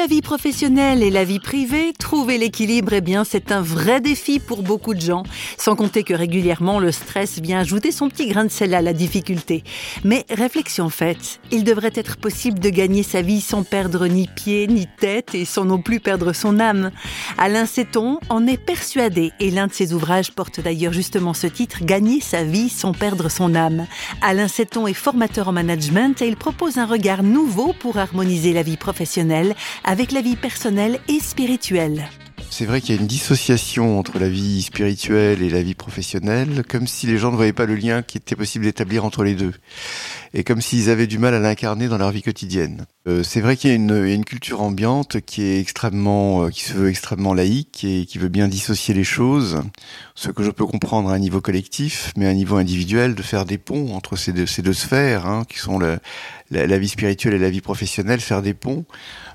la vie professionnelle et la vie privée, trouver l'équilibre, eh bien, c'est un vrai défi pour beaucoup de gens. Sans compter que régulièrement, le stress vient ajouter son petit grain de sel à la difficulté. Mais réflexion faite, il devrait être possible de gagner sa vie sans perdre ni pied ni tête et sans non plus perdre son âme. Alain Seton en est persuadé et l'un de ses ouvrages porte d'ailleurs justement ce titre, Gagner sa vie sans perdre son âme. Alain Seton est formateur en management et il propose un regard nouveau pour harmoniser la vie professionnelle avec la vie personnelle et spirituelle. C'est vrai qu'il y a une dissociation entre la vie spirituelle et la vie professionnelle, comme si les gens ne voyaient pas le lien qui était possible d'établir entre les deux, et comme s'ils avaient du mal à l'incarner dans leur vie quotidienne. Euh, c'est vrai qu'il y a une, culture ambiante qui est extrêmement, euh, qui se veut extrêmement laïque et qui veut bien dissocier les choses, ce que je peux comprendre à un niveau collectif, mais à un niveau individuel, de faire des ponts entre ces deux, sphères, hein, qui sont la vie spirituelle et la vie professionnelle, faire des ponts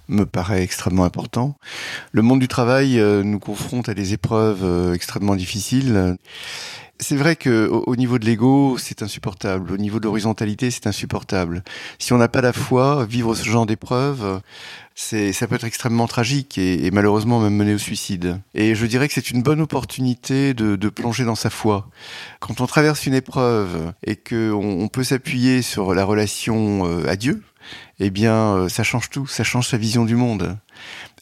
me paraît extrêmement important. Le monde du travail euh, nous confronte à des épreuves euh, extrêmement difficiles. C'est vrai que au, niveau de l'ego, c'est insupportable. Au niveau de l'horizontalité, c'est insupportable. Si on n'a pas la foi, vivre ce genre d'épreuves, c'est ça peut être extrêmement tragique et, et, malheureusement même mener au suicide. Et je dirais que c'est une bonne opportunité de, de, plonger dans sa foi. Quand on traverse une épreuve et que on, on peut s'appuyer sur la relation euh, à Dieu, eh bien, euh, ça change tout, ça change sa vision du monde.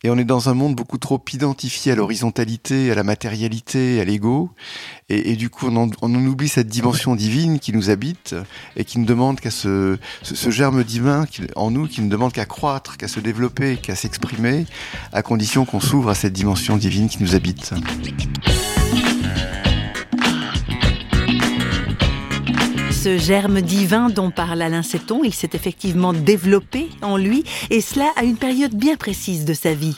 Et on est dans un monde beaucoup trop identifié à l'horizontalité, à la matérialité, à l'ego. Et, du coup, on oublie cette dimension divine qui nous habite et qui ne demande qu'à ce, germe divin qui, en nous, qui ne demande qu'à croître, qu'à se développer, qu'à s'exprimer, à condition qu'on s'ouvre à cette dimension divine qui nous habite. Ce germe divin dont parle Alain Seton, il s'est effectivement développé en lui, et cela à une période bien précise de sa vie.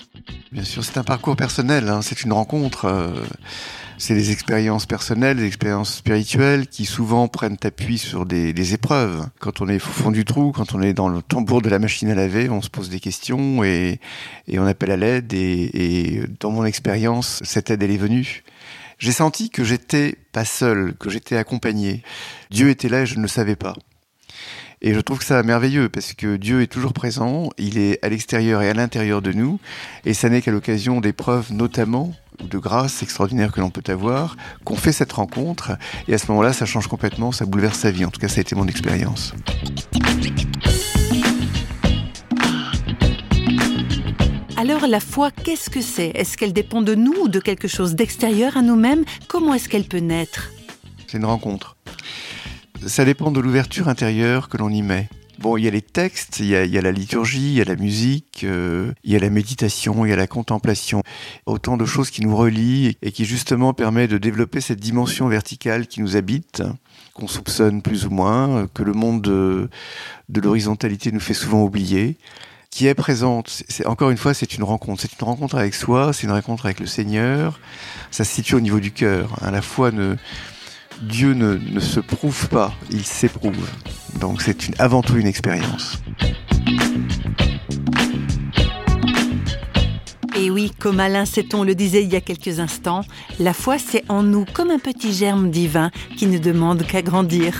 Bien sûr, c'est un parcours personnel, hein, c'est une rencontre. Euh, c'est des expériences personnelles, des expériences spirituelles qui souvent prennent appui sur des, épreuves. Quand on est au fond du trou, quand on est dans le tambour de la machine à laver, on se pose des questions et, et on appelle à l'aide. Et, et dans mon expérience, cette aide, elle est venue j'ai senti que j'étais pas seul, que j'étais accompagné. Dieu était là et je ne le savais pas. Et je trouve que ça merveilleux parce que Dieu est toujours présent, il est à l'extérieur et à l'intérieur de nous, et ça n'est qu'à l'occasion d'épreuves notamment de grâces extraordinaires que l'on peut avoir, qu'on fait cette rencontre, et à ce moment-là, ça change complètement, ça bouleverse sa vie. En tout cas, ça a été mon expérience. La foi, qu'est-ce que c'est? Est-ce qu'elle dépend de nous ou de quelque chose d'extérieur à nous-mêmes? Comment est-ce qu'elle peut naître? C'est une rencontre. Ça dépend de l'ouverture intérieure que l'on y met. Bon, il y a les textes, il y a, la liturgie, il y a la musique, euh, il y a la méditation, il y a la contemplation. Autant de choses qui nous relient et qui justement permet de développer cette dimension verticale qui nous habite, qu'on soupçonne plus ou moins, que le monde de, de l'horizontalité nous fait souvent oublier qui est présente. C'est, encore une fois, c'est une rencontre. C'est une rencontre avec soi, c'est une rencontre avec le Seigneur. Ça se situe au niveau du cœur. La fois, ne, Dieu ne, se prouve pas, il s'éprouve. Donc c'est avant tout une expérience. Et oui, comme Alain Seton le disait il y a quelques instants, la foi c'est en nous comme un petit germe divin qui ne demande qu'à grandir.